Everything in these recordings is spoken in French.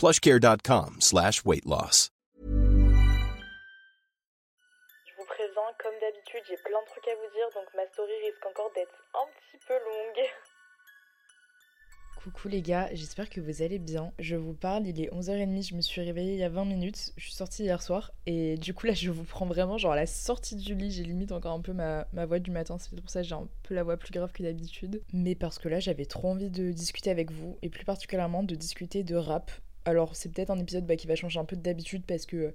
Plushcare.com slash weight loss. Je vous présente, comme d'habitude, j'ai plein de trucs à vous dire, donc ma story risque encore d'être un petit peu longue. Coucou les gars, j'espère que vous allez bien. Je vous parle, il est 11h30, je me suis réveillée il y a 20 minutes, je suis sortie hier soir et du coup là je vous prends vraiment genre à la sortie du lit, j'ai limite encore un peu ma, ma voix du matin, c'est pour ça que j'ai un peu la voix plus grave que d'habitude. Mais parce que là j'avais trop envie de discuter avec vous et plus particulièrement de discuter de rap. Alors c'est peut-être un épisode bah, qui va changer un peu d'habitude parce que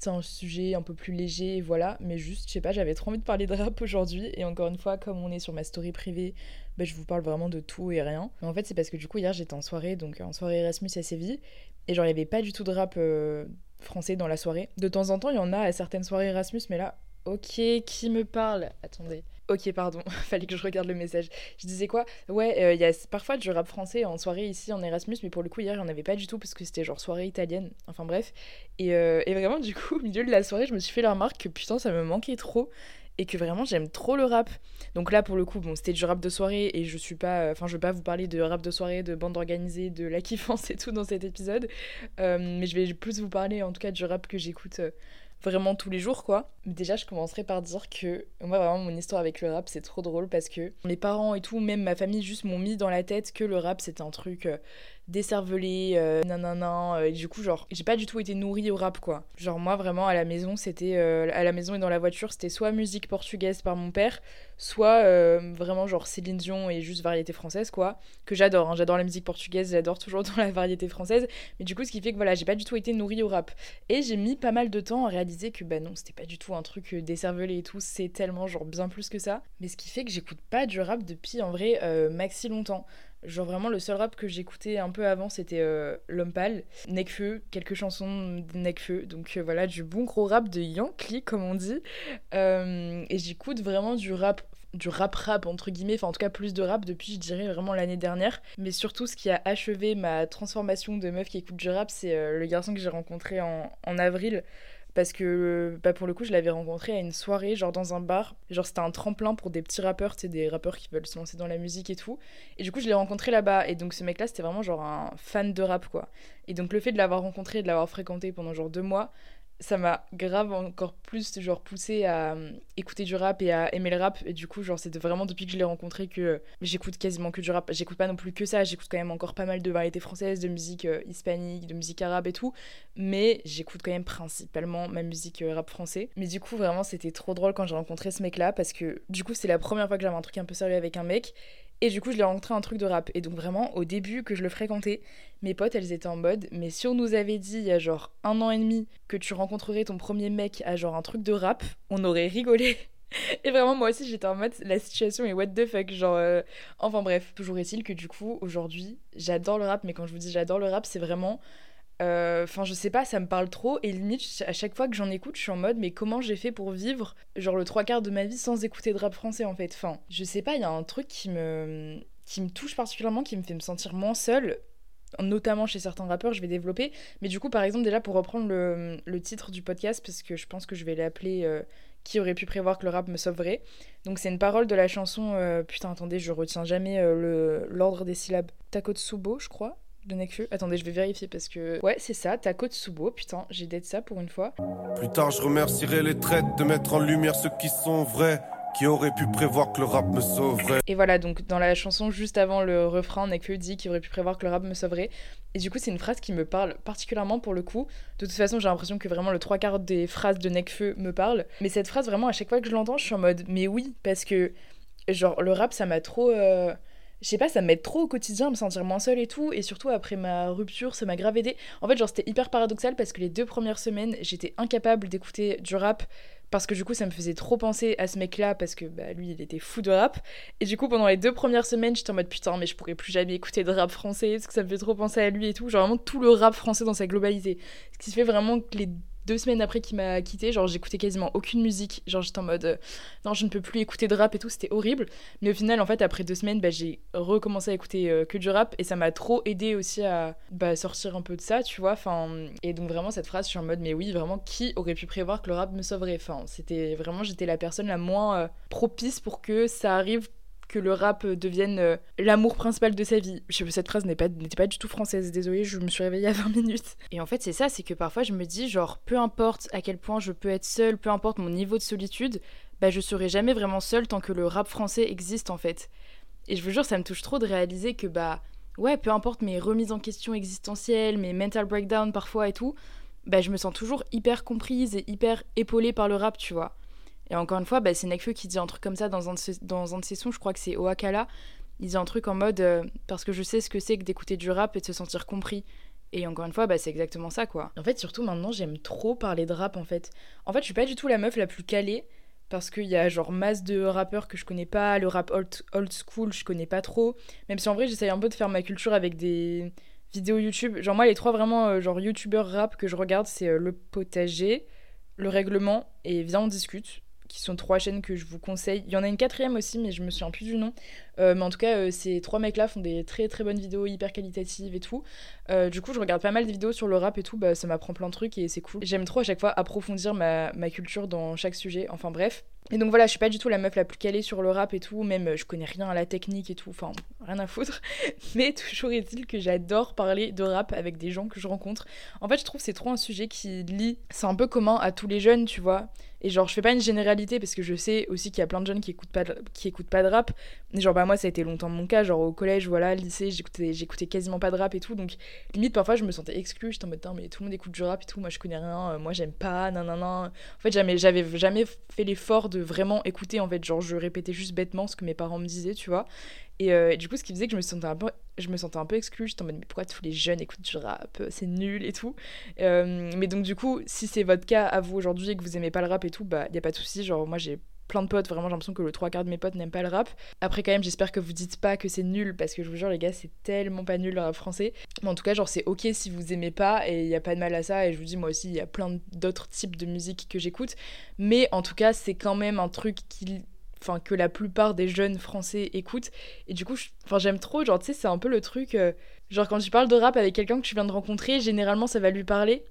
c'est un sujet un peu plus léger, voilà, mais juste, je sais pas, j'avais trop envie de parler de rap aujourd'hui, et encore une fois, comme on est sur ma story privée, bah, je vous parle vraiment de tout et rien. Mais en fait, c'est parce que du coup, hier, j'étais en soirée, donc en soirée Erasmus à Séville, et genre, il y avait pas du tout de rap euh, français dans la soirée. De temps en temps, il y en a à certaines soirées Erasmus, mais là, ok, qui me parle? Attendez. Ok, pardon, fallait que je regarde le message. Je disais quoi? Ouais, euh, il y a parfois du rap français en soirée ici en Erasmus, mais pour le coup, hier, il n'y en avait pas du tout parce que c'était genre soirée italienne. Enfin bref. Et, euh, et, vraiment, du coup, au milieu de la soirée, je me suis fait la remarque que putain, ça me manquait trop et que vraiment j'aime trop le rap. Donc là pour le coup, bon, c'était du rap de soirée et je suis pas enfin je vais pas vous parler de rap de soirée, de bande organisée, de la kiffance et tout dans cet épisode. Euh, mais je vais plus vous parler en tout cas du rap que j'écoute vraiment tous les jours quoi. Déjà je commencerai par dire que moi vraiment mon histoire avec le rap c'est trop drôle parce que mes parents et tout, même ma famille juste m'ont mis dans la tête que le rap c'était un truc euh, décervelé, euh, nanana, euh, et du coup genre j'ai pas du tout été nourrie au rap quoi. Genre moi vraiment à la maison c'était, euh, à la maison et dans la voiture c'était soit musique portugaise par mon père, soit vraiment genre Céline Dion et juste variété française quoi, que j'adore, hein. j'adore la musique portugaise, j'adore toujours dans la variété française, mais du coup ce qui fait que voilà j'ai pas du tout été nourrie au rap. Et j'ai mis pas mal de temps à réaliser que bah non c'était pas du tout un truc décervelé et tout, c'est tellement genre bien plus que ça, mais ce qui fait que j'écoute pas du rap depuis en vrai maxi longtemps. Genre vraiment le seul rap que j'écoutais un peu avant c'était euh, L'Homme Pâle, Necfeu, quelques chansons de Necfeu, donc euh, voilà du bon gros rap de Yankee comme on dit. Euh, et j'écoute vraiment du rap du rap rap entre guillemets, enfin en tout cas plus de rap depuis je dirais vraiment l'année dernière. Mais surtout ce qui a achevé ma transformation de meuf qui écoute du rap c'est le garçon que j'ai rencontré en, en avril parce que bah pour le coup je l'avais rencontré à une soirée genre dans un bar. Genre c'était un tremplin pour des petits rappeurs tu sais des rappeurs qui veulent se lancer dans la musique et tout. Et du coup je l'ai rencontré là-bas. Et donc ce mec là c'était vraiment genre un fan de rap quoi. Et donc le fait de l'avoir rencontré de l'avoir fréquenté pendant genre deux mois ça m'a grave encore plus genre poussé à euh, écouter du rap et à aimer le rap. Et du coup genre c'est vraiment depuis que je l'ai rencontré que j'écoute quasiment que du rap. J'écoute pas non plus que ça. J'écoute quand même encore pas mal de variétés françaises de musique euh, hispanique de musique arabe et tout. Mais j'écoute quand même principalement ma musique euh, rap français. Mais du coup vraiment c'était trop drôle quand j'ai rencontré ce mec là parce que du coup c'est la première fois que j'avais un truc un peu sérieux avec un mec et du coup, je l'ai rencontré un truc de rap. Et donc, vraiment, au début que je le fréquentais, mes potes, elles étaient en mode Mais si on nous avait dit il y a genre un an et demi que tu rencontrerais ton premier mec à genre un truc de rap, on aurait rigolé. Et vraiment, moi aussi, j'étais en mode La situation est what the fuck. Genre, euh, enfin bref, toujours est-il que du coup, aujourd'hui, j'adore le rap. Mais quand je vous dis j'adore le rap, c'est vraiment euh, enfin, je sais pas, ça me parle trop. Et limite, à chaque fois que j'en écoute, je suis en mode, mais comment j'ai fait pour vivre, genre, le trois quarts de ma vie sans écouter de rap français, en fait. Enfin, je sais pas, il y a un truc qui me, qui me touche particulièrement, qui me fait me sentir moins seule. notamment chez certains rappeurs, je vais développer. Mais du coup, par exemple, déjà pour reprendre le, le titre du podcast, parce que je pense que je vais l'appeler euh, Qui aurait pu prévoir que le rap me sauverait? Donc c'est une parole de la chanson, euh, putain, attendez, je retiens jamais l'ordre des syllabes. Takotsubo, je crois de Nekfeu. Attendez, je vais vérifier parce que. Ouais, c'est ça, Takotsubo. Putain, j'ai d'être ça pour une fois. Plus tard, je remercierai les traites de mettre en lumière ceux qui sont vrais. Qui aurait pu prévoir que le rap me sauverait Et voilà, donc dans la chanson juste avant le refrain, Nekfeu dit qu'il aurait pu prévoir que le rap me sauverait. Et du coup, c'est une phrase qui me parle particulièrement pour le coup. De toute façon, j'ai l'impression que vraiment le trois quarts des phrases de Nekfeu me parlent. Mais cette phrase, vraiment, à chaque fois que je l'entends, je suis en mode, mais oui, parce que, genre, le rap, ça m'a trop. Euh, je sais pas, ça m'aide trop au quotidien à me sentir moins seule et tout. Et surtout après ma rupture, ça m'a grave aidé. En fait, genre, c'était hyper paradoxal parce que les deux premières semaines, j'étais incapable d'écouter du rap parce que du coup ça me faisait trop penser à ce mec là parce que bah, lui il était fou de rap et du coup pendant les deux premières semaines j'étais en mode putain mais je pourrais plus jamais écouter de rap français parce que ça me fait trop penser à lui et tout genre vraiment tout le rap français dans sa globalité ce qui fait vraiment que les deux semaines après qu'il m'a quitté, genre j'écoutais quasiment aucune musique, genre j'étais en mode euh, non je ne peux plus écouter de rap et tout, c'était horrible. Mais au final en fait après deux semaines bah, j'ai recommencé à écouter euh, que du rap et ça m'a trop aidé aussi à bah, sortir un peu de ça, tu vois. Enfin et donc vraiment cette phrase je suis en mode mais oui vraiment qui aurait pu prévoir que le rap me sauverait? C'était vraiment j'étais la personne la moins euh, propice pour que ça arrive que le rap devienne euh, l'amour principal de sa vie. Cette phrase n'était pas, pas du tout française, désolée, je me suis réveillée à 20 minutes. Et en fait, c'est ça, c'est que parfois je me dis, genre, peu importe à quel point je peux être seule, peu importe mon niveau de solitude, bah je serai jamais vraiment seule tant que le rap français existe en fait. Et je vous jure, ça me touche trop de réaliser que, bah, ouais, peu importe mes remises en question existentielles, mes mental breakdowns parfois et tout, bah je me sens toujours hyper comprise et hyper épaulée par le rap, tu vois. Et encore une fois, bah, c'est Nekfeu qui dit un truc comme ça dans un, de ses, dans un de sons, je crois que c'est Oakala. Il dit un truc en mode euh, parce que je sais ce que c'est que d'écouter du rap et de se sentir compris. Et encore une fois, bah, c'est exactement ça, quoi. En fait, surtout maintenant, j'aime trop parler de rap, en fait. En fait, je suis pas du tout la meuf la plus calée, parce qu'il y a genre masse de rappeurs que je connais pas, le rap old, old school, je connais pas trop. Même si en vrai, j'essaye un peu de faire ma culture avec des vidéos YouTube. Genre, moi, les trois vraiment, euh, genre, youtubeurs rap que je regarde, c'est euh, Le Potager, Le Règlement et Viens, on discute qui sont trois chaînes que je vous conseille. Il y en a une quatrième aussi, mais je me souviens plus du nom. Euh, mais en tout cas, euh, ces trois mecs-là font des très très bonnes vidéos hyper qualitatives et tout. Euh, du coup, je regarde pas mal de vidéos sur le rap et tout, bah, ça m'apprend plein de trucs et c'est cool. J'aime trop à chaque fois approfondir ma, culture dans chaque sujet. Enfin bref. Et donc voilà, je suis pas du tout la meuf la plus calée sur le rap et tout, même je connais rien à la technique et tout, enfin rien à foutre. Mais toujours est-il que j'adore parler de rap avec des gens que je rencontre. En fait, je trouve c'est trop un sujet qui lie, c'est un peu commun à tous les jeunes, tu vois. Et genre, je fais pas une généralité parce que je sais aussi qu'il y a plein de jeunes qui écoutent pas de, qui écoutent pas de rap. Mais genre, bah moi, ça a été longtemps mon cas. Genre, au collège, voilà, lycée, j'écoutais, j'écoutais quasiment pas de rap et tout. Donc, limite, parfois, je me sentais exclue. J'étais en mode, mais tout le monde écoute du rap et tout. Moi, je connais rien. Euh, moi, j'aime pas. nan, nan, nan. En fait, jamais, j'avais jamais fait l'effort de vraiment écouter. En fait, genre, je répétais juste bêtement ce que mes parents me disaient, tu vois. Euh, et, du coup, ce qui faisait que je me sentais un peu, je me sentais un peu exclue. J'étais en mode, mais pourquoi tous les jeunes écoutent du rap euh, C'est nul et tout. Euh, mais donc, du coup, si c'est votre cas à vous aujourd'hui et que vous aimez pas le rap et tout, bah, y a pas de souci. Genre, moi, j'ai plein de potes, vraiment, j'ai l'impression que le trois quarts de mes potes n'aiment pas le rap. Après, quand même, j'espère que vous dites pas que c'est nul, parce que je vous jure, les gars, c'est tellement pas nul le rap français. Mais en tout cas, genre, c'est ok si vous aimez pas, et il y a pas de mal à ça. Et je vous dis, moi aussi, il y a plein d'autres types de musique que j'écoute. Mais en tout cas, c'est quand même un truc qui que la plupart des jeunes français écoutent. Et du coup j'aime trop genre tu sais c'est un peu le truc euh, genre quand tu parles de rap avec quelqu'un que tu viens de rencontrer généralement ça va lui parler.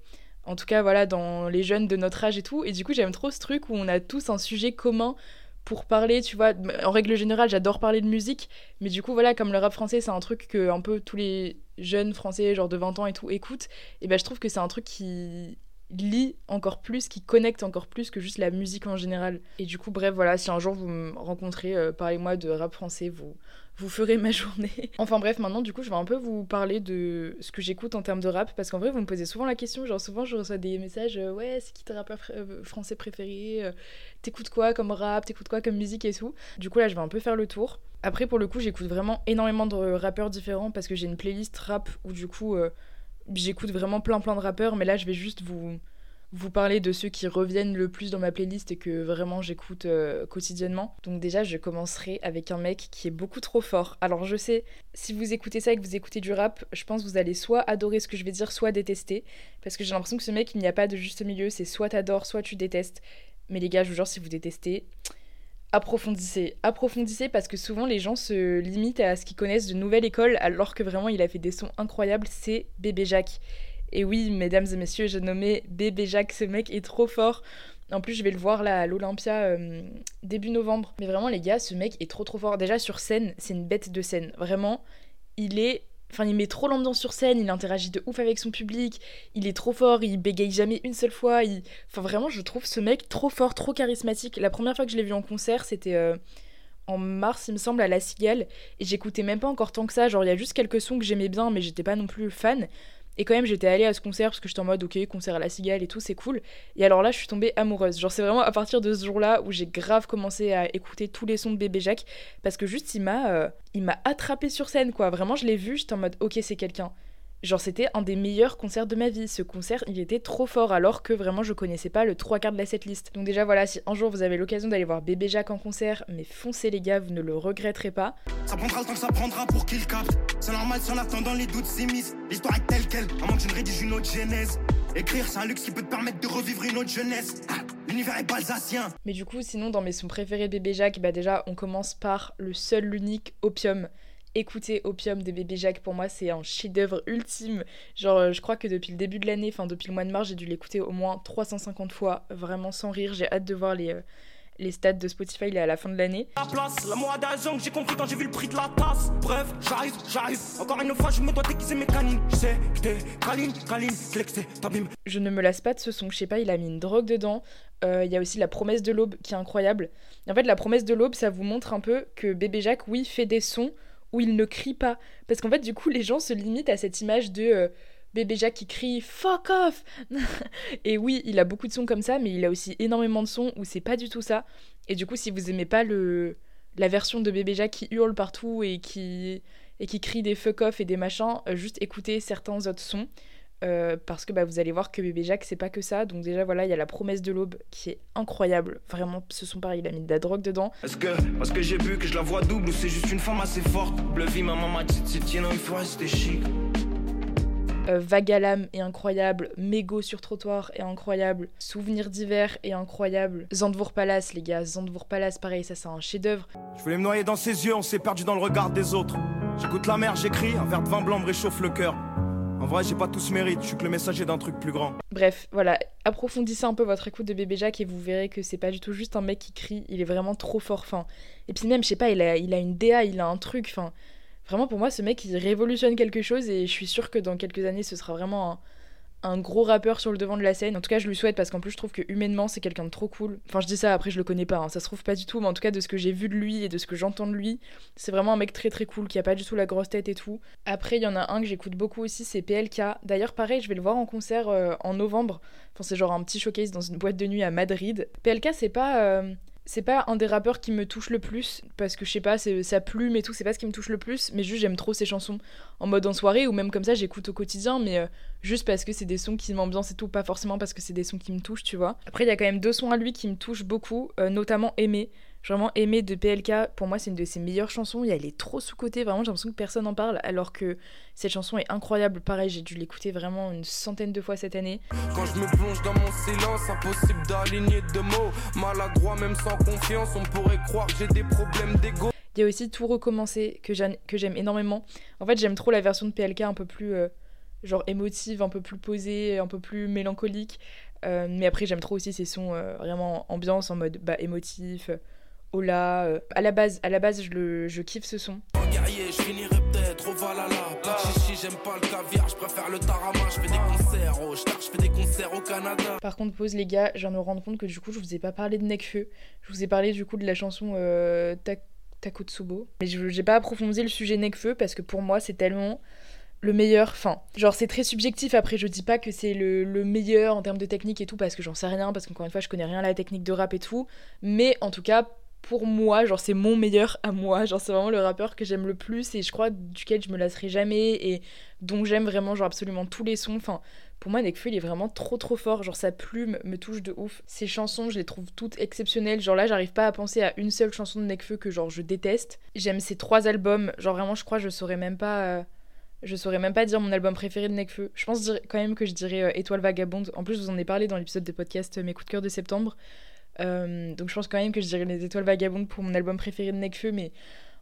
En tout cas voilà dans les jeunes de notre âge et tout. Et du coup j'aime trop ce truc où on a tous un sujet commun pour parler, tu vois, en règle générale, j'adore parler de musique, mais du coup, voilà, comme le rap français, c'est un truc que un peu tous les jeunes français, genre de 20 ans et tout, écoutent, et ben je trouve que c'est un truc qui lit encore plus, qui connecte encore plus que juste la musique en général. Et du coup, bref, voilà, si un jour vous me rencontrez, euh, parlez-moi de rap français, vous, vous ferez ma journée. enfin bref, maintenant, du coup, je vais un peu vous parler de ce que j'écoute en termes de rap, parce qu'en vrai, vous me posez souvent la question, genre souvent je reçois des messages, euh, ouais, c'est qui ton rappeur euh, français préféré T'écoutes quoi comme rap T'écoutes quoi comme musique et tout Du coup, là, je vais un peu faire le tour. Après, pour le coup, j'écoute vraiment énormément de rappeurs différents, parce que j'ai une playlist rap où du coup j'écoute vraiment plein plein de rappeurs, mais là je vais juste vous, vous parler de ceux qui reviennent le plus dans ma playlist et que vraiment j'écoute euh, quotidiennement. Donc déjà je commencerai avec un mec qui est beaucoup trop fort. Alors je sais, si vous écoutez ça et que vous écoutez du rap, je pense que vous allez soit adorer ce que je vais dire, soit détester. Parce que j'ai l'impression que ce mec, il n'y a pas de juste milieu, c'est soit t'adores, soit tu détestes. Mais les gars, je vous jure, si vous détestez, approfondissez, approfondissez parce que souvent les gens se limitent à ce qu'ils connaissent de nouvelle école alors que vraiment il a fait des sons incroyables, c'est Bébé Jacques. Et oui, mesdames et messieurs, j'ai nommé Bébé Jacques, ce mec est trop fort. En plus, je vais le voir là à l'Olympia euh, début novembre. Mais vraiment, les gars, ce mec est trop trop fort. Déjà sur scène, c'est une bête de scène. Vraiment, il est. Enfin, il met trop l'ambiance sur scène, il interagit de ouf avec son public, il est trop fort, il bégaye jamais une seule fois. Enfin, vraiment, je trouve ce mec trop fort, trop charismatique. La première fois que je l'ai vu en concert, c'était euh, en mars, il me semble, à La Cigale, et j'écoutais même pas encore tant que ça. Genre, il y a juste quelques sons que j'aimais bien, mais j'étais pas non plus fan. Et quand même, j'étais allée à ce concert parce que j'étais en mode, ok, concert à la cigale et tout, c'est cool. Et alors là, je suis tombée amoureuse. Genre, c'est vraiment à partir de ce jour-là où j'ai grave commencé à écouter tous les sons de Bébé Jacques parce que juste, il m'a euh, il m'a attrapé sur scène, quoi. Vraiment, je l'ai vu, j'étais en mode, ok, c'est quelqu'un. Genre, c'était un des meilleurs concerts de ma vie. Ce concert, il était trop fort, alors que vraiment, je connaissais pas le trois quarts de la setlist. Donc, déjà, voilà, si un jour vous avez l'occasion d'aller voir Bébé Jacques en concert, mais foncez, les gars, vous ne le regretterez pas. Ça prendra le temps que ça prendra pour qu'il capte. C'est normal si en attendant les doutes s'immiscent. L'histoire est telle qu'elle, à moins que je ne rédige une autre genèse. Écrire, c'est un luxe qui peut te permettre de revivre une autre jeunesse. Ah, L'univers est balsacien. Mais du coup, sinon, dans mes sons préférés de Bébé Jacques, bah déjà, on commence par le seul, l'unique Opium. Écoutez Opium de Bébé Jacques, pour moi, c'est un chef-d'œuvre ultime. Genre, euh, je crois que depuis le début de l'année, enfin depuis le mois de mars, j'ai dû l'écouter au moins 350 fois, vraiment sans rire. J'ai hâte de voir les, euh, les stats de Spotify là, à la fin de l'année. La place, la moi d'argent que j'ai compris quand j'ai vu le prix de la tasse. Bref, j'arrive, j'arrive. Encore une fois, je me dois déguiser mes canines. Je sais que t'es câline, câline, flexé, t'abîmes. Je ne me lasse pas de ce son, je sais pas, il a mis une drogue dedans. Euh, Il y a aussi la promesse de l'aube qui est incroyable. Et en fait, la promesse de l'aube, ça vous montre un peu que Bébé Jacques, oui, fait des sons où il ne crie pas. Parce qu'en fait, du coup, les gens se limitent à cette image de euh, bébé Jacques qui crie fuck off. et oui, il a beaucoup de sons comme ça, mais il a aussi énormément de sons où c'est pas du tout ça. Et du coup, si vous aimez pas le la version de bébé Jacques qui hurle partout et qui et qui crie des fuck off et des machins, euh, juste écoutez certains autres sons. Euh, parce que bah, vous allez voir que bébé Jacques c'est pas que ça donc déjà voilà il y a la promesse de l'aube qui est incroyable vraiment ce son pareil il a mis de la drogue dedans Est-ce que, parce que j'ai vu que je la vois double ou c'est juste une femme assez forte? Bleu vie, ma maman dit, tiens, il faut rester chic. Euh, Vagalam est incroyable, Mégo sur trottoir est incroyable, Souvenir d'hiver est incroyable, Zandvoort Palace les gars, Zandvoort Palace pareil ça c'est un chef d'œuvre. Je voulais me noyer dans ses yeux, on s'est perdu dans le regard des autres. J'écoute la mer, j'écris, un verre de vin blanc me réchauffe le cœur. En vrai, j'ai pas tout ce mérite, je suis que le messager d'un truc plus grand. Bref, voilà, approfondissez un peu votre écoute de Bébé Jacques et vous verrez que c'est pas du tout juste un mec qui crie, il est vraiment trop fort. Fin. Et puis même, je sais pas, il a, il a une DA, il a un truc. Enfin, vraiment pour moi, ce mec il révolutionne quelque chose et je suis sûre que dans quelques années, ce sera vraiment un, un gros rappeur sur le devant de la scène. En tout cas, je lui souhaite parce qu'en plus, je trouve que humainement, c'est quelqu'un de trop cool. Enfin, je dis ça, après, je le connais pas, hein, ça se trouve pas du tout, mais en tout cas, de ce que j'ai vu de lui et de ce que j'entends de lui, c'est vraiment un mec très très cool qui a pas du tout la grosse tête et tout. Après, il y en a un que j'écoute beaucoup aussi, c'est PLK. D'ailleurs, pareil, je vais le voir en concert euh, en novembre. Enfin, c'est genre un petit showcase dans une boîte de nuit à Madrid. PLK, c'est pas. euh, c'est pas un des rappeurs qui me touche le plus parce que je sais pas c'est sa plume et tout c'est pas ce qui me touche le plus mais juste j'aime trop ses chansons. En mode en soirée ou même comme ça j'écoute au quotidien mais euh, juste parce que c'est des sons qui m'ambiancent et tout pas forcément parce que c'est des sons qui me touchent tu vois. Après il y a quand même deux sons à lui qui me touchent beaucoup euh, notamment Aimer Vraiment Aimer de PLK, pour moi c'est une de ses meilleures chansons, et elle est trop sous-cotée, vraiment j'ai l'impression que personne n'en parle, alors que cette chanson est incroyable, pareil j'ai dû l'écouter vraiment une centaine de fois cette année. Quand je me plonge dans mon silence, impossible d'aligner deux mots. Maladroit, même sans confiance, on pourrait croire que j'ai des problèmes d'ego. Il y a aussi Tout recommencer que j'aime que j'aime énormément. En fait, j'aime trop la version de PLK un peu plus euh, genre émotive, un peu plus posée, un peu plus mélancolique. Euh, mais après, j'aime trop aussi ces sons euh, vraiment ambiance en mode bah, émotif. Hola, euh. à la base, à la base, je le, je kiffe ce son. En guerrier, je finirai peut-être au Valhalla. Pas de chichi, j'aime pas le caviar, je préfère le tarama. Je fais des concerts au Star, je fais des concerts au Canada. Par contre, pause les gars, je viens de me rendre compte que du coup, je vous ai pas parlé de Nekfeu. Je vous ai parlé du coup de la chanson euh, Ta- Takotsubo. Mais j'ai pas approfondi le sujet Nekfeu parce que pour moi, c'est tellement le meilleur. Enfin, genre, c'est très subjectif. Après, je dis pas que c'est le, le meilleur en termes de technique et tout parce que j'en sais rien. Parce qu'encore une fois, je connais rien à la technique de rap et tout. Mais en tout cas, pour moi, genre, c'est mon meilleur à moi. Genre, c'est vraiment le rappeur que j'aime le plus et je crois duquel je me lasserai jamais et dont j'aime vraiment, genre, absolument tous les sons. Enfin, pour moi, Nekfeu, il est vraiment trop trop fort. Genre, sa plume me touche de ouf. Ses chansons, je les trouve toutes exceptionnelles. Genre, là, j'arrive pas à penser à une seule chanson de Nekfeu que, genre, je déteste. J'aime ses trois albums. Genre, vraiment, je crois, je saurais même pas. euh, Je saurais même pas dire mon album préféré de Nekfeu. Je pense quand même que je dirais euh, Étoile Vagabonde. En plus, je vous en ai parlé dans l'épisode de podcast euh, Mes coups de cœur de septembre. Euh, donc je pense quand même que je dirais Les Étoiles Vagabondes pour mon album préféré de Necfeu, mais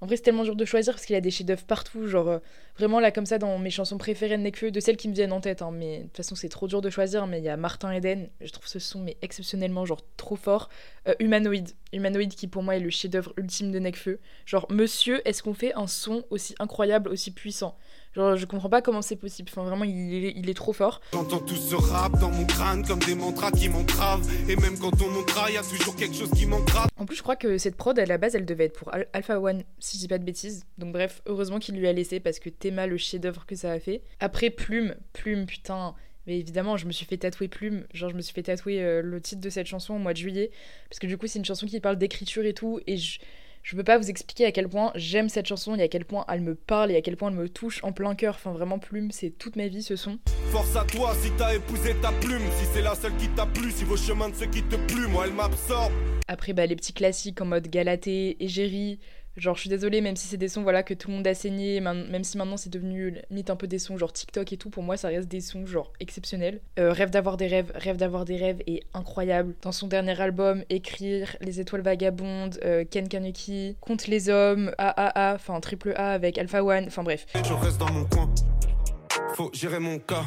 en vrai c'est tellement dur de choisir parce qu'il a des chefs-d'œuvre partout, genre euh, vraiment là comme ça dans mes chansons préférées de Necfeu, de celles qui me viennent en tête, hein, mais de toute façon c'est trop dur de choisir, mais il y a Martin Eden, je trouve ce son mais exceptionnellement genre trop fort, euh, Humanoid, Humanoid qui pour moi est le chef-d'œuvre ultime de Necfeu, genre monsieur est-ce qu'on fait un son aussi incroyable, aussi puissant? Genre, je comprends pas comment c'est possible. Enfin, vraiment, il est, il est trop fort. J'entends tout ce rap dans mon crâne comme des mantras qui m'entravent. Et même quand on y a toujours quelque chose qui m'entrave. En plus, je crois que cette prod, à la base, elle devait être pour Alpha One, si je dis pas de bêtises. Donc, bref, heureusement qu'il lui a laissé parce que Théma, le chef-d'œuvre que ça a fait. Après, Plume, Plume, putain. Mais évidemment, je me suis fait tatouer Plume. Genre, je me suis fait tatouer euh, le titre de cette chanson au mois de juillet. Parce que du coup, c'est une chanson qui parle d'écriture et tout. Et je je peux pas vous expliquer à quel point j'aime cette chanson et à quel point elle me parle et à quel point elle me touche en plein cœur. Enfin, vraiment, Plume, c'est toute ma vie ce son. Force à toi si t'as épousé ta plume, si c'est la seule qui t'a plu, si vos chemins de ceux qui te plument, moi elle m'absorbe. Après, bah, les petits classiques en mode Galatée, Égérie, Genre, je suis désolée, même si c'est des sons voilà, que tout le monde a saigné, même si maintenant c'est devenu limite un peu des sons genre TikTok et tout, pour moi ça reste des sons genre exceptionnels. Euh, rêve d'avoir des rêves, rêve d'avoir des rêves est incroyable. Dans son dernier album, Écrire, Les étoiles vagabondes, euh, Ken Kanuki, Compte les hommes, AAA, enfin triple A avec Alpha One, enfin bref. Je reste dans mon coin, faut gérer mon cas.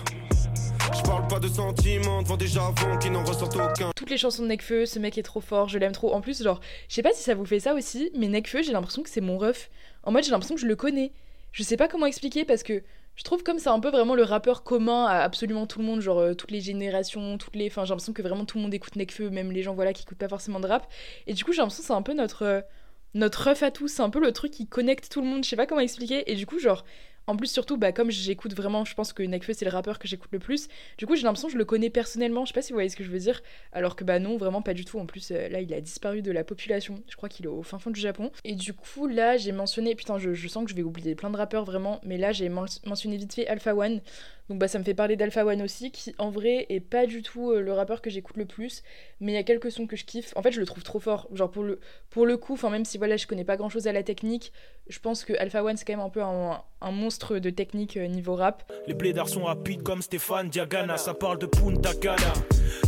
Je parle pas de sentiments devant des javons qui n'en ressortent aucun. Toutes les chansons de Nekfeu, ce mec est trop fort, je l'aime trop. En plus, genre, je sais pas si ça vous fait ça aussi, mais Nekfeu, j'ai l'impression que c'est mon ref. En mode, j'ai l'impression que je le connais. Je sais pas comment expliquer parce que je trouve comme c'est un peu vraiment le rappeur commun à absolument tout le monde, genre euh, toutes les générations, toutes les. Enfin, j'ai l'impression que vraiment tout le monde écoute Nekfeu, même les gens voilà qui écoutent pas forcément de rap. Et du coup, j'ai l'impression que c'est un peu notre. Euh, notre ref à tous, c'est un peu le truc qui connecte tout le monde, je sais pas comment expliquer. Et du coup, genre, en plus, surtout, bah, comme j'écoute vraiment, je pense que Nekfeu c'est le rappeur que j'écoute le plus. Du coup, j'ai l'impression que je le connais personnellement. Je sais pas si vous voyez ce que je veux dire. Alors que bah non, vraiment pas du tout. En plus, euh, là, il a disparu de la population. Je crois qu'il est au fin fond du Japon. Et du coup, là, j'ai mentionné. Putain, je, je, sens que je vais oublier plein de rappeurs vraiment. Mais là, j'ai mentionné vite fait Alpha One. Donc bah ça me fait parler d'Alpha One aussi, qui en vrai est pas du tout euh, le rappeur que j'écoute le plus, mais il y a quelques sons que je kiffe. En fait, je le trouve trop fort. Genre pour le, pour le coup, même si voilà, je connais pas grand chose à la technique, je pense que Alpha One c'est quand même un peu un, un monstre de technique euh, niveau rap. Les blédards sont rapides comme Stéphane Diagana, ça parle de Punta Cana.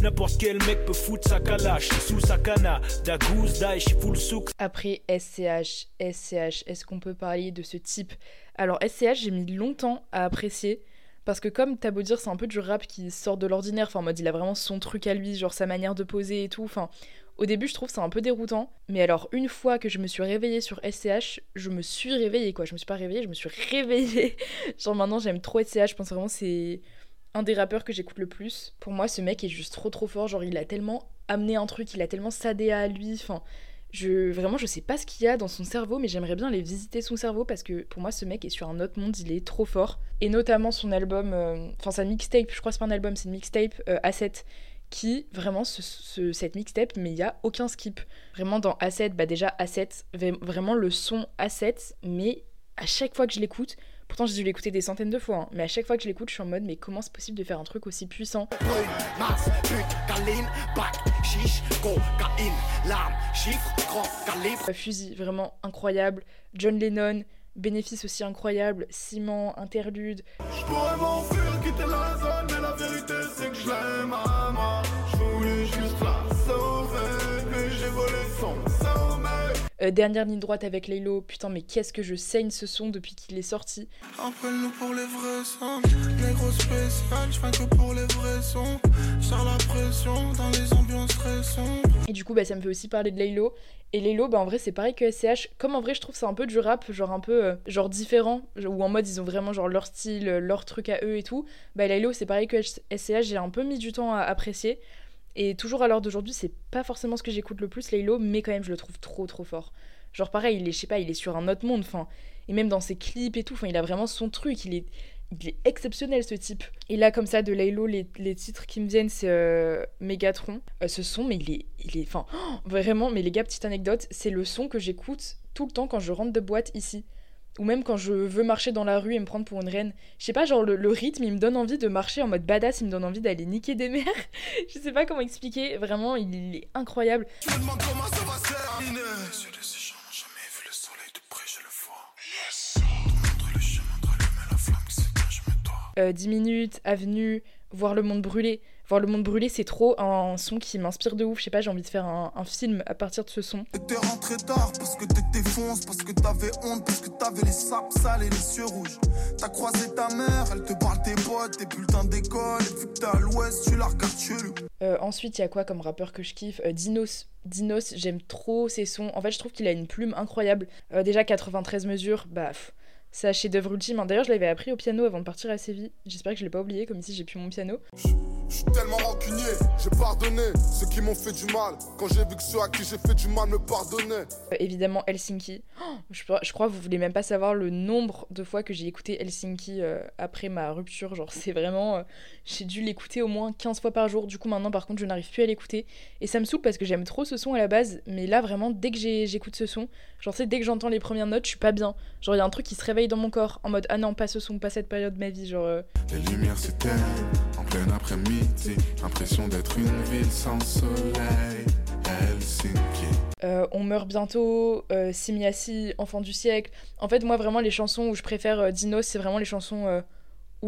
N'importe quel mec peut foutre sa calache sous sa cana. Dagouz, Daesh, full souk. Après SCH, SCH, est-ce qu'on peut parler de ce type? Alors SCH, j'ai mis longtemps à apprécier. Parce que comme t'as beau dire, c'est un peu du rap qui sort de l'ordinaire. Enfin, en mode, il a vraiment son truc à lui, genre sa manière de poser et tout. Enfin, au début, je trouve c'est un peu déroutant. Mais alors, une fois que je me suis réveillée sur SCH, je me suis réveillée, quoi. Je me suis pas réveillée, je me suis réveillée. genre maintenant, j'aime trop SCH. Je pense vraiment c'est un des rappeurs que j'écoute le plus. Pour moi, ce mec est juste trop trop fort. Genre, il a tellement amené un truc, il a tellement sadé à lui. Enfin, je, vraiment, je sais pas ce qu'il y a dans son cerveau, mais j'aimerais bien aller visiter son cerveau parce que pour moi, ce mec est sur un autre monde, il est trop fort. Et notamment son album, euh, enfin sa mixtape, je crois que c'est pas un album, c'est une mixtape, euh, Asset, qui, vraiment, ce, cette mixtape, mais il y a aucun skip. Vraiment, dans Asset, bah déjà, Asset, vraiment le son Asset, mais à chaque fois que je l'écoute, Pourtant, j'ai dû l'écouter des centaines de fois, hein. mais à chaque fois que je l'écoute, je suis en mode, mais comment c'est possible de faire un truc aussi puissant? Fusil, vraiment incroyable. John Lennon, bénéfice aussi incroyable. Ciment, interlude. Je pourrais m'enfuir, quitter la zone, mais la vérité c'est que je l'aime euh, dernière ligne droite avec Laylo, putain mais qu'est-ce que je saigne ce son depuis qu'il est sorti. nous pour les vrais sons, négro spécial, je que pour les vrais sons, la pression dans les ambiances très sombres. Et du coup bah ça me fait aussi parler de Laylo. Et Laylo bah en vrai c'est pareil que SCH, comme en vrai je trouve c'est un peu du rap, genre un peu euh, genre différent, ou en mode ils ont vraiment genre leur style, leur truc à eux et tout. Bah Laylo c'est pareil que SCH, j'ai un peu mis du temps à apprécier. Et toujours à l'heure d'aujourd'hui, c'est pas forcément ce que j'écoute le plus, Laylo, mais quand même, je le trouve trop trop fort. Genre pareil, il est, je sais pas, il est sur un autre monde, enfin, et même dans ses clips et tout, enfin, il a vraiment son truc, il est, il est exceptionnel ce type. Et là, comme ça, de Laylo, les, les titres qui me viennent, c'est euh, Megatron. Euh, ce son, mais il est, il est, enfin, vraiment, mais les gars, petite anecdote, c'est le son que j'écoute tout le temps quand je rentre de boîte ici ou même quand je veux marcher dans la rue et me prendre pour une reine. Je sais pas, genre le, rythme, il me donne envie de marcher en mode badass, il me donne envie d'aller niquer des mères. je sais pas comment expliquer, vraiment, il, est incroyable. Euh, 10 minutes, avenue, voir le monde brûler. Voir le monde brûler, c'est trop un son qui m'inspire de ouf. Je sais pas, j'ai envie de faire un, un film à partir de ce son. T'es rentré tard parce que t'étais fonce, parce que t'avais honte, parce que t'avais les sapes sales et les yeux rouges. T'as croisé ta mère, elle te parle tes potes, tes bulletins d'école, et vu que t'es à l'ouest, tu la regardes chelou. Euh, ensuite, il y a quoi comme rappeur que je kiffe? Euh, Dinos. Dinos, j'aime trop ses sons. En fait, je trouve qu'il a une plume incroyable. Euh, déjà, 93 mesures, bah, pff, c'est un chef-d'œuvre ultime. hein. D'ailleurs, je l'avais appris au piano avant de partir à Séville. J'espère que je l'ai pas oublié, comme ici j'ai plus mon piano. Je suis tellement rancunier, j'ai pardonné ceux qui m'ont fait du mal. Quand j'ai vu que ceux à qui j'ai fait du mal me pardonnaient. Euh, évidemment, Helsinki. Oh, je, je crois que vous voulez même pas savoir le nombre de fois que j'ai écouté Helsinki euh, après ma rupture. Genre, c'est vraiment. euh, j'ai dû l'écouter au moins 15 fois par jour. Du coup, maintenant, par contre, je n'arrive plus à l'écouter. Et ça me saoule parce que j'aime trop ce son à la base. Mais là, vraiment, dès que j'écoute ce son, genre, tu sais, dès que j'entends les premières notes, je suis pas bien. Genre, il y a un truc qui se réveille dans mon corps en mode Ah non, pas ce son, pas cette période de ma vie. Genre. euh, Les lumières s'éteignent en plein après-midi. L'impression d'être une ville sans soleil. Helsinki. Euh, on meurt bientôt, euh, Simiasi, Enfant du siècle. En fait, moi, vraiment, les chansons où je préfère euh, Dinos, c'est vraiment les chansons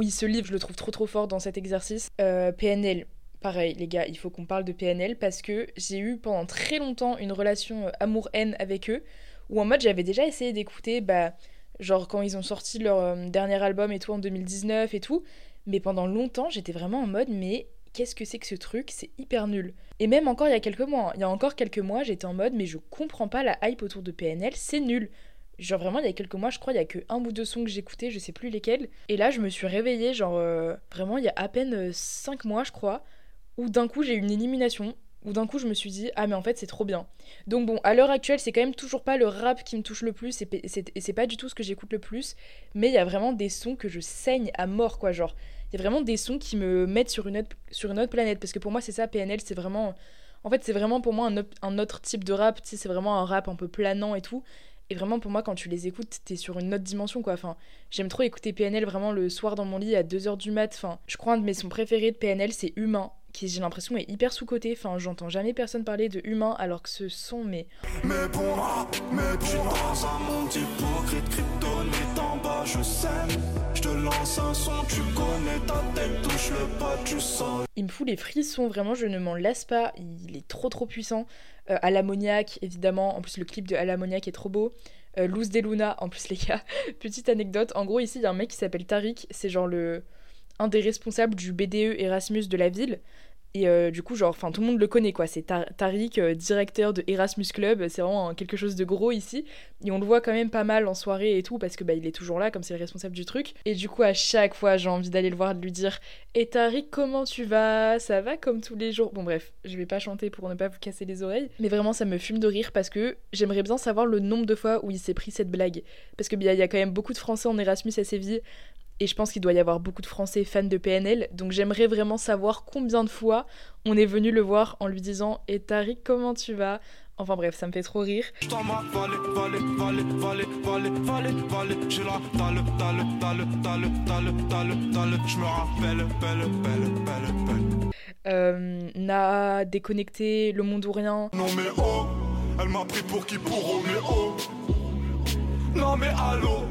il se livre. Je le trouve trop trop fort dans cet exercice. Euh, PNL, pareil, les gars, il faut qu'on parle de PNL parce que j'ai eu pendant très longtemps une relation euh, amour-haine avec eux où en mode j'avais déjà essayé d'écouter, bah, genre quand ils ont sorti leur euh, dernier album et tout en 2019 et tout. Mais pendant longtemps, j'étais vraiment en mode, mais qu'est-ce que c'est que ce truc? C'est hyper nul. Et même encore il y a quelques mois, hein. il y a encore quelques mois, j'étais en mode, mais je comprends pas la hype autour de PNL, c'est nul. Genre vraiment, il y a quelques mois, je crois, il y a que un ou deux sons que j'écoutais, je sais plus lesquels. Et là, je me suis réveillée, genre euh, vraiment, il y a à peine 5 mois, je crois, où d'un coup j'ai eu une élimination, où d'un coup je me suis dit, ah mais en fait c'est trop bien. Donc bon, à l'heure actuelle, c'est quand même toujours pas le rap qui me touche le plus, et c'est pas du tout ce que j'écoute le plus, mais il y a vraiment des sons que je saigne à mort, quoi, genre. Il y a vraiment des sons qui me mettent sur une autre, planète, parce que pour moi c'est ça, PNL, c'est vraiment... En fait, c'est vraiment pour moi un autre type de rap, tu sais, c'est vraiment un rap un peu planant et tout. Et vraiment, pour moi, quand tu les écoutes, t'es sur une autre dimension, quoi. Enfin, j'aime trop écouter PNL vraiment le soir dans mon lit à 2h du mat. Enfin, je crois un de mes sons préférés de PNL, c'est Humain, qui j'ai l'impression est hyper sous-côté. Enfin, j'entends jamais personne parler de Humain, alors que ce son, mais Mais bon, mais bon, dans un monde hypocrite, kryptonite en bas, je sème. Je te lance un son, tu connais ta tête, touche le pas, tu sens. il me fout les frissons, vraiment, je ne m'en lasse pas. Il est trop trop puissant. Euh, évidemment. En plus, le clip de À est trop beau. Euh, Luz de Luna, en plus, les gars. Petite anecdote. En gros, ici, il y a un mec qui s'appelle Tariq. C'est genre le un des responsables du BDE Erasmus de la ville. Et euh, du coup, genre, enfin, tout le monde le connaît, quoi. C'est Tar- Tariq, euh, directeur de Erasmus Club. C'est vraiment quelque chose de gros ici. Et on le voit quand même pas mal en soirée et tout, parce que bah, il est toujours là, comme c'est le responsable du truc. Et du coup, à chaque fois, j'ai envie d'aller le voir, de lui dire Et Tariq, comment tu vas? Ça va comme tous les jours Bon, bref, je vais pas chanter pour ne pas vous casser les oreilles. Mais vraiment, ça me fume de rire parce que j'aimerais bien savoir le nombre de fois où il s'est pris cette blague. Parce y, a- il y a quand même beaucoup de Français en Erasmus à Séville. Et je pense qu'il doit y avoir beaucoup de Français fans de PNL. Donc j'aimerais vraiment savoir combien de fois on est venu le voir en lui disant Et Tariq, comment tu vas? Enfin bref, ça me fait trop rire. Euh, Na, déconnecté, le monde ou rien. Non mais oh, elle m'a pris pour qui pour oh mais oh. Non mais allô.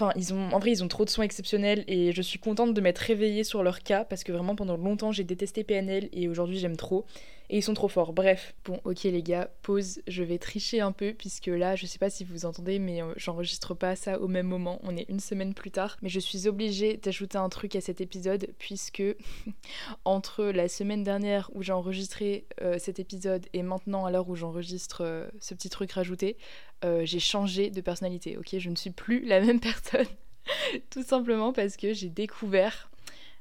Enfin, ils en vrai, ils ont trop de sons exceptionnels et je suis contente de m'être réveillée sur leur cas parce que vraiment pendant longtemps j'ai détesté PNL et aujourd'hui j'aime trop et ils sont trop forts. Bref, bon, ok les gars, pause. Je vais tricher un peu puisque là, je sais pas si vous entendez, mais euh, j'enregistre pas ça au même moment. On est une semaine plus tard, mais je suis obligée d'ajouter un truc à cet épisode puisque entre la semaine dernière où j'ai enregistré euh, cet épisode et maintenant à l'heure où j'enregistre euh, ce petit truc rajouté, j'ai changé de personnalité, ok? Je ne suis plus la même personne. Tout simplement parce que j'ai découvert.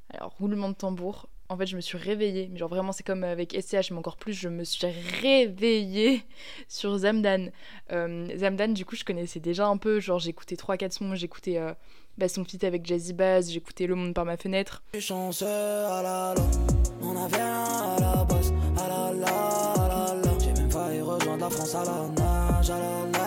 Alors, roulement de tambour. En fait, je me suis réveillée. Mais genre, vraiment, c'est comme avec SCH, mais encore plus, je me suis réveillée sur Zamdan. Euh, Zamdan, du coup, je connaissais déjà un peu. Genre, j'écoutais 3-4 sons. J'écoutais euh, bah, son feat avec Jazzy Bass. J'écoutais Le Monde par ma fenêtre. ah à la la France à la nage, ah là là.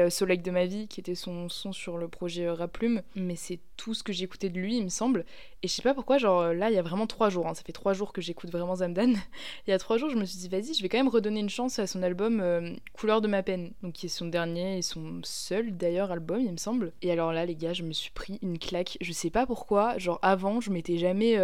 Euh, Soleil de ma vie, qui était son son sur le projet euh, Raplume. Mais c'est tout ce que j'écoutais de lui, il me semble. Et je sais pas pourquoi, genre euh, là, il y a vraiment trois jours, hein, ça fait trois jours que j'écoute vraiment Zamdan. il y a trois jours, je me suis dit, vas-y, je vais quand même redonner une chance à son album Couleur de ma peine, donc qui est son dernier et son seul d'ailleurs album, il me semble. Et alors là, les gars, je me suis pris une claque. Je sais pas pourquoi, genre avant, je m'étais jamais.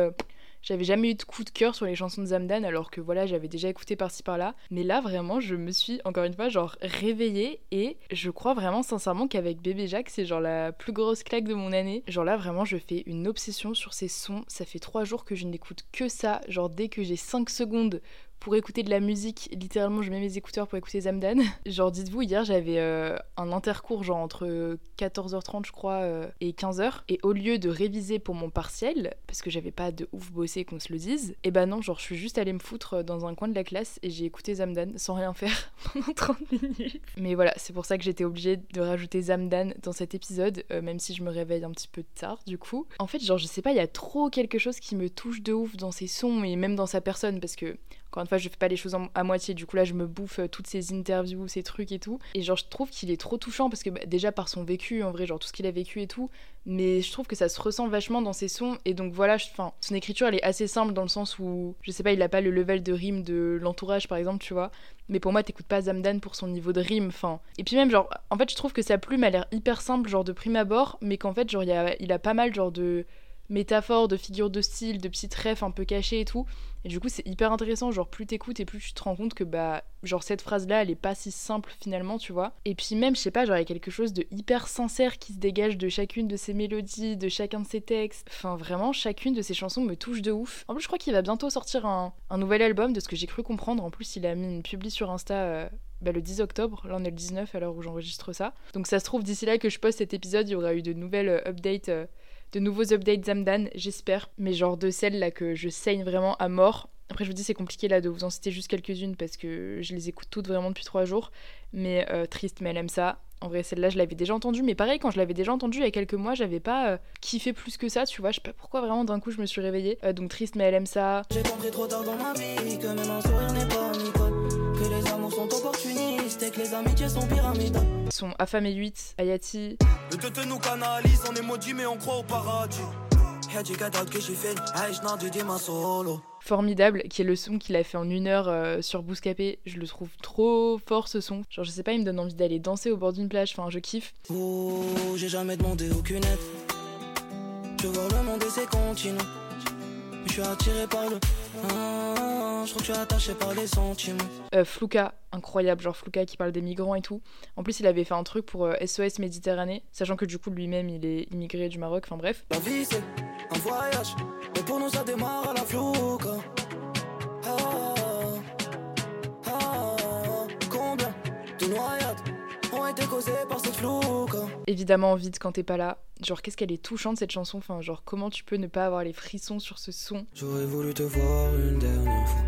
J'avais jamais eu de coup de cœur sur les chansons de Zamdan alors que voilà, j'avais déjà écouté par-ci par-là. Mais là, vraiment, je me suis encore une fois genre réveillée et je crois vraiment sincèrement qu'avec Bébé Jacques, c'est genre la plus grosse claque de mon année. Genre là, vraiment, je fais une obsession sur ces sons. Ça fait trois jours que je n'écoute que ça. Genre dès que j'ai 5 secondes pour écouter de la musique, littéralement je mets mes écouteurs pour écouter Zamdan. Genre dites-vous, hier j'avais euh, un intercours genre entre 14h30 je crois euh, et 15h et au lieu de réviser pour mon partiel, parce que j'avais pas de ouf bossé qu'on se le dise, et eh ben non, genre je suis juste allée me foutre euh, dans un coin de la classe et j'ai écouté Zamdan sans rien faire pendant 30 minutes. Mais voilà, c'est pour ça que j'étais obligée de rajouter Zamdan dans cet épisode, même si je me réveille un petit peu tard du coup. En fait, genre je sais pas, il y a trop quelque chose qui me touche de ouf dans ses sons et même dans sa personne parce que encore une fois, je fais pas les choses à moitié. Du coup, là, je me bouffe euh, toutes ces interviews, ces trucs et tout. Et genre, je trouve qu'il est trop touchant parce que bah, déjà par son vécu, en vrai, genre tout ce qu'il a vécu et tout. Mais je trouve que ça se ressent vachement dans ses sons. Et donc voilà, son écriture, elle est assez simple dans le sens où, je sais pas, il a pas le level de rime de l'entourage, par exemple, tu vois. Mais pour moi, t'écoutes pas Zamdan pour son niveau de rime. Enfin, et puis même, genre, en fait, je trouve que sa plume a l'air hyper simple, genre de prime abord, mais qu'en fait, genre, a, il a pas mal, genre de métaphores, de figures de style, de petites refs un peu cachées et tout. Et du coup, c'est hyper intéressant. Genre, plus t'écoutes et plus tu te rends compte que, bah, genre, cette phrase-là, elle est pas si simple finalement, tu vois. Et puis, même, je sais pas, genre, il y a quelque chose de hyper sincère qui se dégage de chacune de ses mélodies, de chacun de ses textes. Enfin, vraiment, chacune de ses chansons me touche de ouf. En plus, je crois qu'il va bientôt sortir un, nouvel album, de ce que j'ai cru comprendre. En plus, il a mis une publi sur Insta. Euh, bah, le 10 octobre, là on est le 19 à l'heure où j'enregistre ça. Donc ça se trouve d'ici là que je poste cet épisode, il y aura eu de nouvelles euh, updates euh, de nouveaux updates Zamdan, j'espère. Mais genre de celles là que je saigne vraiment à mort. Après, je vous dis, c'est compliqué là de vous en citer juste quelques-unes parce que je les écoute toutes vraiment depuis trois jours. Mais euh, triste, mais elle aime ça. En vrai, celle-là, je l'avais déjà entendue. Mais pareil, quand je l'avais déjà entendue il y a quelques mois, j'avais pas euh, kiffé plus que ça, tu vois. Je sais pas pourquoi vraiment d'un coup je me suis réveillée. Euh, donc triste, mais elle aime ça. J'ai compris trop tard dans ma vie que un sourire n'est pas Que les amours sont opportunistes et que les amitiés sont pyramidales. Son Affamé 8, Ayati. Le te nous canalise, on est maudit, mais on croit au paradis. Formidable, qui est le son qu'il a fait en une heure euh, sur Bouscapé. Je le trouve trop fort ce son. Genre, je sais pas, il me donne envie d'aller danser au bord d'une plage. Enfin, je kiffe. Oh, j'ai jamais demandé aucune aide. Je vois le monde et ses continents. Je suis attiré par le. Ah, je crois que tu es attaché par les sentiments. Euh, Flouka, incroyable, genre Flouka qui parle des migrants et tout. En plus, il avait fait un truc pour SOS euh, Méditerranée, sachant que du coup, lui-même, il est immigré du Maroc, enfin bref. La vie, c'est un voyage, mais pour nous, ça démarre à la Flouka. Ah, ah, combien de noyades ont été causées par Évidemment, vide quand t'es pas là. Genre, qu'est-ce qu'elle est touchante cette chanson? Enfin, genre, comment tu peux ne pas avoir les frissons sur ce son? J'aurais voulu te voir une dernière fois.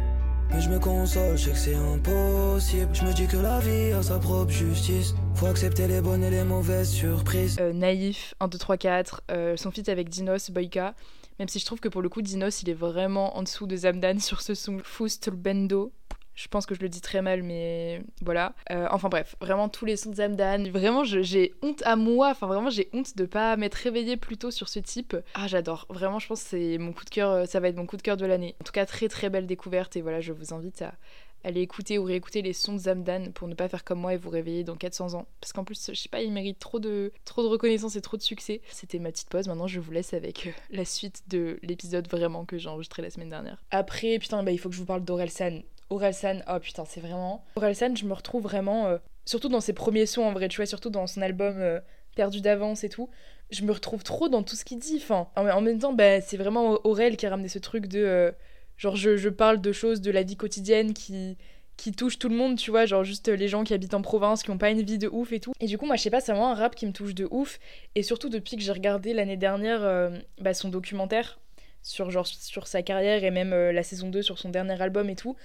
Mais je me console, je sais que c'est impossible. Je me dis que la vie a sa propre justice. Faut accepter les bonnes et les mauvaises surprises. Euh, naïf, 1, 2, 3, 4. son feat avec Dinos, Boyka. Même si je trouve que pour le coup, Dinos, il est vraiment en dessous de Zamdan sur ce son. Foust Bendo. Je pense que je le dis très mal, mais voilà. Euh, enfin bref, vraiment tous les sons de Zamdan. Vraiment, j'ai honte à moi. Enfin vraiment, j'ai honte de pas m'être réveillée plus tôt sur ce type. Ah, j'adore. Vraiment, je pense que c'est mon coup de cœur. Euh, ça va être mon coup de cœur de l'année. En tout cas, très très belle découverte. Et voilà, je vous invite à aller écouter ou réécouter les sons de Zamdan pour ne pas faire comme moi et vous réveiller dans 400 ans. Parce qu'en plus, je sais pas, il mérite trop de, trop de reconnaissance et trop de succès. C'était ma petite pause. Maintenant, je vous laisse avec euh, la suite de l'épisode vraiment que j'ai enregistré la semaine dernière. Après, putain, bah, il faut que je vous parle d'Orelsan. Orelsan, oh putain, c'est vraiment. Orelsan, je me retrouve vraiment. Euh, surtout dans ses premiers sons en vrai, tu vois, surtout dans son album euh, Perdu d'avance et tout. Je me retrouve trop dans tout ce qu'il dit. Enfin, en, même temps, bah, c'est vraiment Aurel qui a ramené ce truc de. Euh, genre, je, je, parle de choses de la vie quotidienne qui, qui touchent tout le monde, tu vois, genre juste les gens qui habitent en province, qui ont pas une vie de ouf et tout. Et du coup, moi, je sais pas, c'est vraiment un rap qui me touche de ouf. Et surtout depuis que j'ai regardé l'année dernière bah, son documentaire sur, genre, sur sa carrière et même la saison 2 sur son dernier album et tout.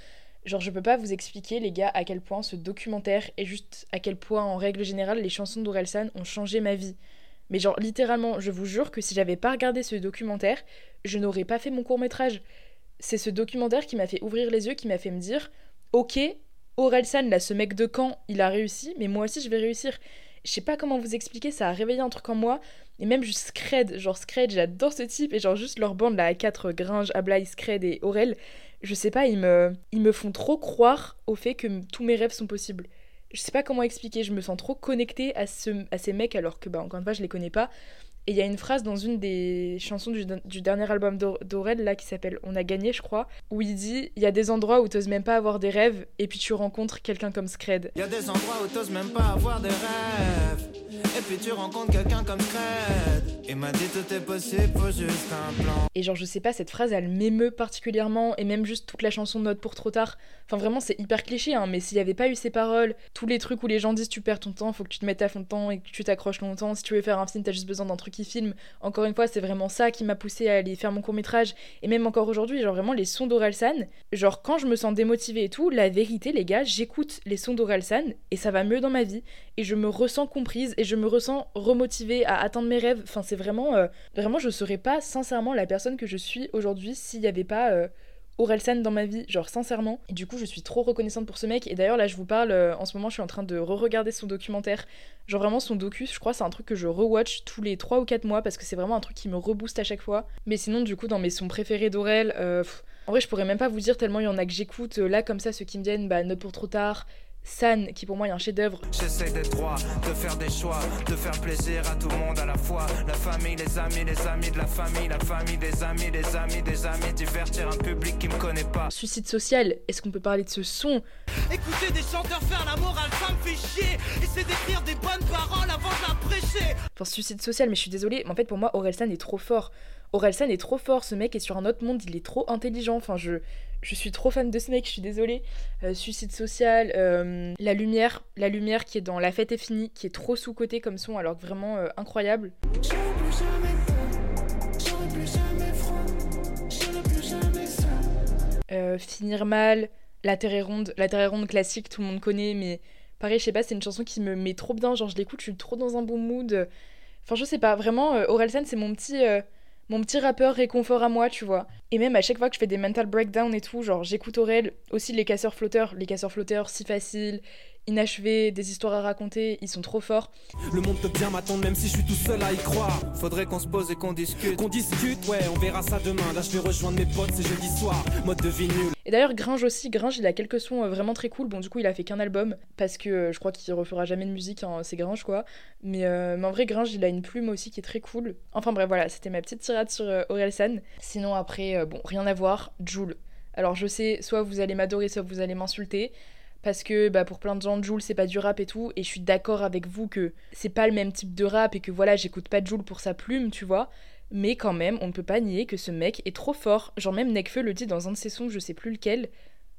Genre, je peux pas vous expliquer, les gars, à quel point ce documentaire et juste à quel point, en règle générale, les chansons d'Orelsan ont changé ma vie. Mais genre, littéralement, je vous jure que si j'avais pas regardé ce documentaire, je n'aurais pas fait mon court métrage. C'est ce documentaire qui m'a fait ouvrir les yeux, qui m'a fait me dire Ok, Orelsan, là, ce mec de camp, il a réussi, mais moi aussi je vais réussir. Je sais pas comment vous expliquer, ça a réveillé un truc en moi. Et même juste Scred, genre Scred, j'adore ce type. Et genre juste leur bande là, à 4 Gringe, Ablaï, Scred et Aurel je sais pas, ils me, font trop croire au fait que tous mes rêves sont possibles. Je sais pas comment expliquer, je me sens trop connectée à, ce, à ces mecs alors que, bah, encore une fois, je les connais pas. Et il y a une phrase dans une des chansons du, du dernier album d'Aurel, là, qui s'appelle On a gagné, je crois, où il dit Il y a des endroits où t'oses même pas avoir des rêves, et puis tu rencontres quelqu'un comme Scred. Il y a des endroits où t'oses même pas avoir des rêves, et puis tu rencontres quelqu'un comme Scred. Il m'a dit tout est possible, faut juste un plan. Et genre, je sais pas, cette phrase, elle m'émeut particulièrement, et même juste toute la chanson Note pour trop tard. Enfin, vraiment, c'est hyper cliché, hein, mais s'il y avait pas eu ces paroles, tous les trucs où les gens disent tu perds ton temps, faut que tu te mettes à fond de temps et que tu t'accroches longtemps, si tu veux faire un film, t'as juste besoin d'un truc qui filme. Encore une fois, c'est vraiment ça qui m'a poussé à aller faire mon court métrage, et même encore aujourd'hui, genre vraiment les sons d'Orelsan, genre quand je me sens démotivée et tout, la vérité, les gars, j'écoute les sons d'Orelsan, et ça va mieux dans ma vie, et je me ressens comprise, et je me ressens remotivée à atteindre mes rêves. Enfin, c'est vraiment, euh, vraiment, je serais pas sincèrement la personne que je suis aujourd'hui s'il n'y avait pas euh, Orelsan dans ma vie, genre sincèrement. Et du coup, je suis trop reconnaissante pour ce mec. Et d'ailleurs, là, je vous parle, euh, en ce moment, je suis en train de re-regarder son documentaire. Genre vraiment, son docu, je crois, c'est un truc que je rewatch tous les 3 ou 4 mois parce que c'est vraiment un truc qui me rebooste à chaque fois. Mais sinon, du coup, dans mes sons préférés d'Aurel, en vrai, je pourrais même pas vous dire tellement il y en a que j'écoute. là, comme ça, ceux qui me viennent, bah, Note pour trop tard, San, qui pour moi est un chef-d'œuvre. J'essaie d'être droit, de faire des choix, de faire plaisir à tout le monde à la fois. La famille, les amis, les amis de la famille, la famille, des amis, des amis, des amis, divertir un public qui me connaît pas. Suicide social, est-ce qu'on peut parler de ce son? Écouter des chanteurs faire la morale, ça me fait chier. Essayer d'écrire des bonnes paroles avant de la prêcher. Enfin, suicide social, mais je suis désolée, mais en fait pour moi, Orelsan est trop fort. Orelsan est trop fort, ce mec est sur un autre monde, il est trop intelligent. Enfin, je, je suis trop fan de ce mec, je suis désolée. Euh, suicide social, euh, la lumière, la lumière qui est dans La fête est finie, qui est trop sous-côté comme son, alors que vraiment euh, incroyable. finir mal, La terre est ronde, La terre est ronde classique, tout le monde connaît, mais pareil, je sais pas, c'est une chanson qui me met trop bien, genre je l'écoute, je suis trop dans un bon mood. Enfin, je sais pas, vraiment, Orelsan, c'est mon petit mon petit rappeur réconfort à moi, tu vois. Et même à chaque fois que je fais des mental breakdown et tout, genre j'écoute Aurel, aussi les casseurs flotteurs, les casseurs flotteurs si faciles, inachevés, des histoires à raconter, ils sont trop forts. Le monde peut bien m'attendre même si je suis tout seul à y croire. Faudrait qu'on se pose et qu'on discute. Qu'on discute, ouais, on verra ça demain. Là je vais rejoindre mes potes, c'est jeudi soir, mode de vie nul. Et d'ailleurs Gringe aussi, Gringe il a quelques sons euh, vraiment très cool. Bon du coup il a fait qu'un album parce que euh, je crois qu'il refera jamais de musique, hein, c'est Gringe quoi. Mais, euh, mais, en vrai Gringe il a une plume aussi qui est très cool. Enfin bref voilà, c'était ma petite tirade sur Orelsan. Sinon après, bon rien à voir, Joule. Alors je sais, soit vous allez m'adorer, soit vous allez m'insulter parce que bah, pour plein de gens, Joule c'est pas du rap et tout, et je suis d'accord avec vous que c'est pas le même type de rap et que voilà, j'écoute pas Joule pour sa plume, tu vois. Mais quand même, on ne peut pas nier que ce mec est trop fort. Genre même Nekfeu le dit dans un de ses sons, je sais plus lequel.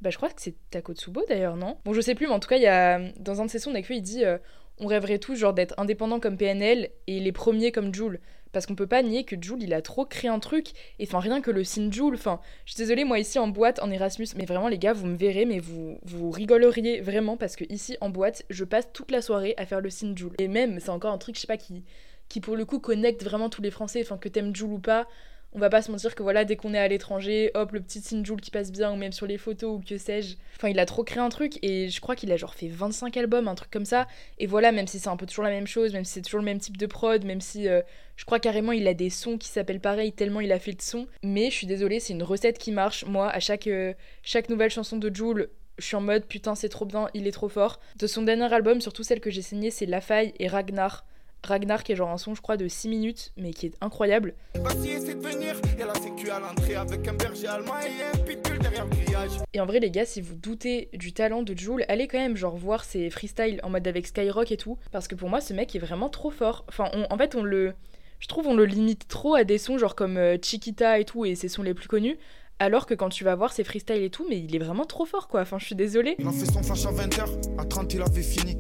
Bah je crois que c'est Takotsubo d'ailleurs, non? Bon je sais plus, mais en tout cas, y a dans un de ses sons, Nekfeu il dit euh, on rêverait tous genre d'être indépendant comme PNL et les premiers comme Joule. Parce qu'on peut pas nier que Joule, il a trop créé un truc. Et enfin, rien que le signe Joule. Enfin, je suis désolée, moi ici en boîte, en Erasmus, mais vraiment, les gars, vous me verrez, mais vous, vous rigoleriez vraiment. Parce que ici en boîte, je passe toute la soirée à faire le signe Joule. Et même, c'est encore un truc, je sais pas, qui, qui pour le coup connecte vraiment tous les Français. Enfin, que t'aimes Joule ou pas on va pas se mentir que voilà, dès qu'on est à l'étranger, hop, le petit signe Joule qui passe bien, ou même sur les photos, ou que sais-je. Enfin, il a trop créé un truc, et je crois qu'il a genre fait 25 albums, un truc comme ça. Et voilà, même si c'est un peu toujours la même chose, même si c'est toujours le même type de prod, même si euh, je crois carrément il a des sons qui s'appellent pareil, tellement il a fait de sons. Mais je suis désolée, c'est une recette qui marche. Moi, à chaque, euh, chaque nouvelle chanson de Joule, je suis en mode putain, c'est trop bien, il est trop fort. De son dernier album, surtout celle que j'ai signée, c'est La Faille et Ragnar. Ragnar qui est genre un son je crois de 6 minutes mais qui est incroyable. Et en vrai les gars si vous doutez du talent de Joule, allez quand même genre voir ses freestyles en mode avec Skyrock et tout parce que pour moi ce mec est vraiment trop fort. Enfin en fait on le je trouve on le limite trop à des sons genre comme euh, Chiquita et tout et ses sons les plus connus alors que quand tu vas voir ses freestyles et tout mais il est vraiment trop fort quoi. Enfin je suis désolée. Il a fait son flash à 20h, à 30 il avait fini.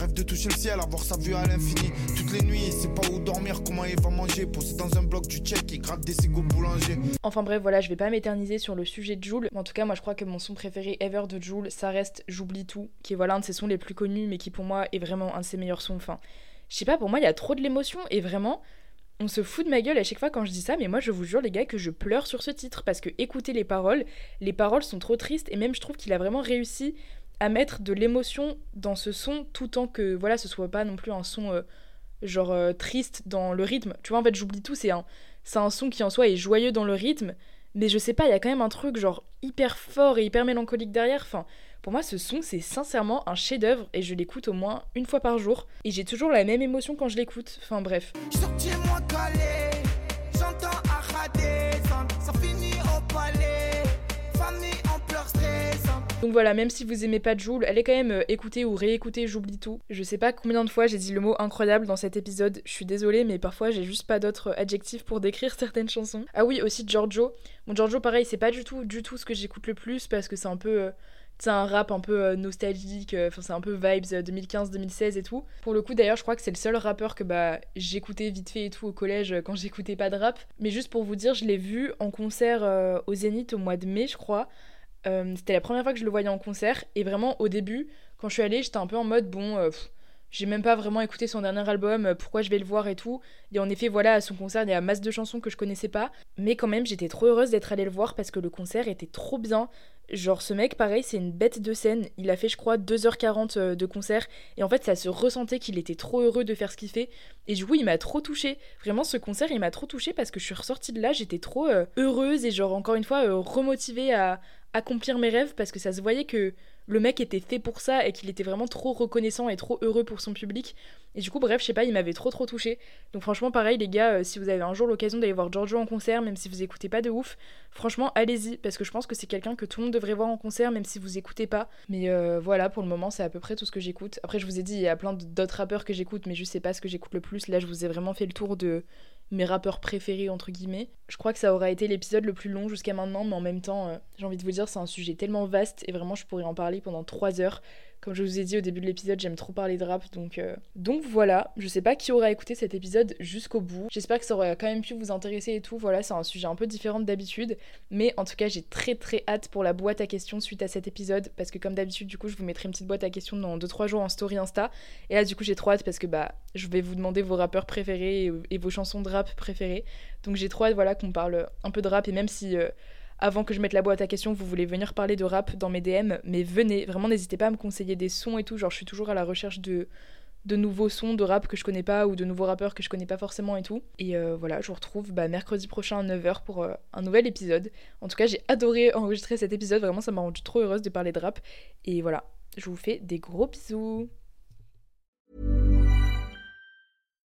Rêve de toucher le ciel, avoir sa vue à l'infini. Toutes les nuits, il sait pas où dormir, comment il va manger. Dans un bloc du check, il gratte des cigots boulangers. Enfin bref, voilà, je vais pas m'éterniser sur le sujet de Joule. En tout cas, moi je crois que mon son préféré ever de Joule, ça reste J'oublie tout, qui est voilà un de ses sons les plus connus, mais qui pour moi est vraiment un de ses meilleurs sons. Enfin, je sais pas, pour moi il y a trop de l'émotion et vraiment. On se fout de ma gueule à chaque fois quand je dis ça, mais moi je vous jure les gars que je pleure sur ce titre parce que écoutez les paroles, les paroles sont trop tristes et même je trouve qu'il a vraiment réussi à mettre de l'émotion dans ce son tout en que voilà ce soit pas non plus un son euh, genre euh, triste dans le rythme tu vois en fait j'oublie tout c'est un c'est un son qui en soi est joyeux dans le rythme mais je sais pas, il y a quand même un truc genre hyper fort et hyper mélancolique derrière. Enfin, pour moi, ce son, c'est sincèrement un chef-d'œuvre et je l'écoute au moins une fois par jour. Et j'ai toujours la même émotion quand je l'écoute. Enfin, bref. Donc voilà, même si vous aimez pas Joule, est quand même euh, écoutée ou réécoutée, j'oublie tout. Je sais pas combien de fois j'ai dit le mot incroyable dans cet épisode, je suis désolée, mais parfois j'ai juste pas d'autres adjectifs pour décrire certaines chansons. Ah oui, aussi Giorgio. Bon, Giorgio, pareil, c'est pas du tout, du tout ce que j'écoute le plus parce que c'est un peu. Euh, c'est un rap un peu euh, nostalgique, enfin c'est un peu vibes 2015-2016 et tout. Pour le coup d'ailleurs je crois que c'est le seul rappeur que bah j'écoutais vite fait et tout au collège quand j'écoutais pas de rap. Mais juste pour vous dire, je l'ai vu en concert au Zénith au mois de mai je crois. Euh, c'était la première fois que je le voyais en concert. Et vraiment, au début, quand je suis allée, j'étais un peu en mode bon, euh, j'ai même pas vraiment écouté son dernier album, euh, pourquoi je vais le voir et tout. Et en effet, voilà, à son concert, il y a masse de chansons que je connaissais pas. Mais quand même, j'étais trop heureuse d'être allée le voir parce que le concert était trop bien. Genre, ce mec, pareil, c'est une bête de scène. Il a fait, je crois, 2h40 de concert. Et en fait, ça se ressentait qu'il était trop heureux de faire ce qu'il fait. Et du coup, il m'a trop touchée. Vraiment, ce concert, il m'a trop touchée parce que je suis ressortie de là, j'étais trop heureuse et, genre, encore une fois, remotivée à, accomplir mes rêves parce que ça se voyait que le mec était fait pour ça et qu'il était vraiment trop reconnaissant et trop heureux pour son public. Et du coup, bref, je sais pas, il m'avait trop trop touché. Donc franchement, pareil les gars, euh, si vous avez un jour l'occasion d'aller voir Giorgio en concert, même si vous écoutez pas de ouf, franchement, allez-y parce que je pense que c'est quelqu'un que tout le monde voir en concert, même si vous écoutez pas. Mais euh, voilà, pour le moment, c'est à peu près tout ce que j'écoute. Après, je vous ai dit, il y a plein d'autres rappeurs que j'écoute, mais je sais pas ce que j'écoute le plus. Là, je vous ai vraiment fait le tour de mes rappeurs préférés entre guillemets. Je crois que ça aura été l'épisode le plus long jusqu'à maintenant, mais en même temps, euh, j'ai envie de vous dire, c'est un sujet tellement vaste et vraiment je pourrais en parler pendant 3 heures. Comme je vous ai dit au début de l'épisode, j'aime trop parler de rap, donc, euh, donc voilà. Je sais pas qui aura écouté cet épisode jusqu'au bout. J'espère que ça aurait quand même pu vous intéresser et tout. Voilà, c'est un sujet un peu différent d'habitude. Mais en tout cas, j'ai très très hâte pour la boîte à questions suite à cet épisode. Parce que comme d'habitude, du coup, je vous mettrai une petite boîte à questions dans 2-3 jours en story Insta. Et là, du coup, j'ai trop hâte parce que bah, je vais vous demander vos rappeurs préférés et, vos chansons de rap préférées. Donc j'ai trop hâte, voilà, qu'on parle un peu de rap. Et même si. Euh, avant que je mette la boîte à questions, vous voulez venir parler de rap dans mes DM, mais venez, vraiment n'hésitez pas à me conseiller des sons et tout, genre je suis toujours à la recherche de, de nouveaux sons de rap que je connais pas ou de nouveaux rappeurs que je connais pas forcément et tout. Et euh, voilà, je vous retrouve bah, mercredi prochain à 9h pour euh, un nouvel épisode. En tout cas, j'ai adoré enregistrer cet épisode, vraiment ça m'a rendu trop heureuse de parler de rap. Et voilà, je vous fais des gros bisous.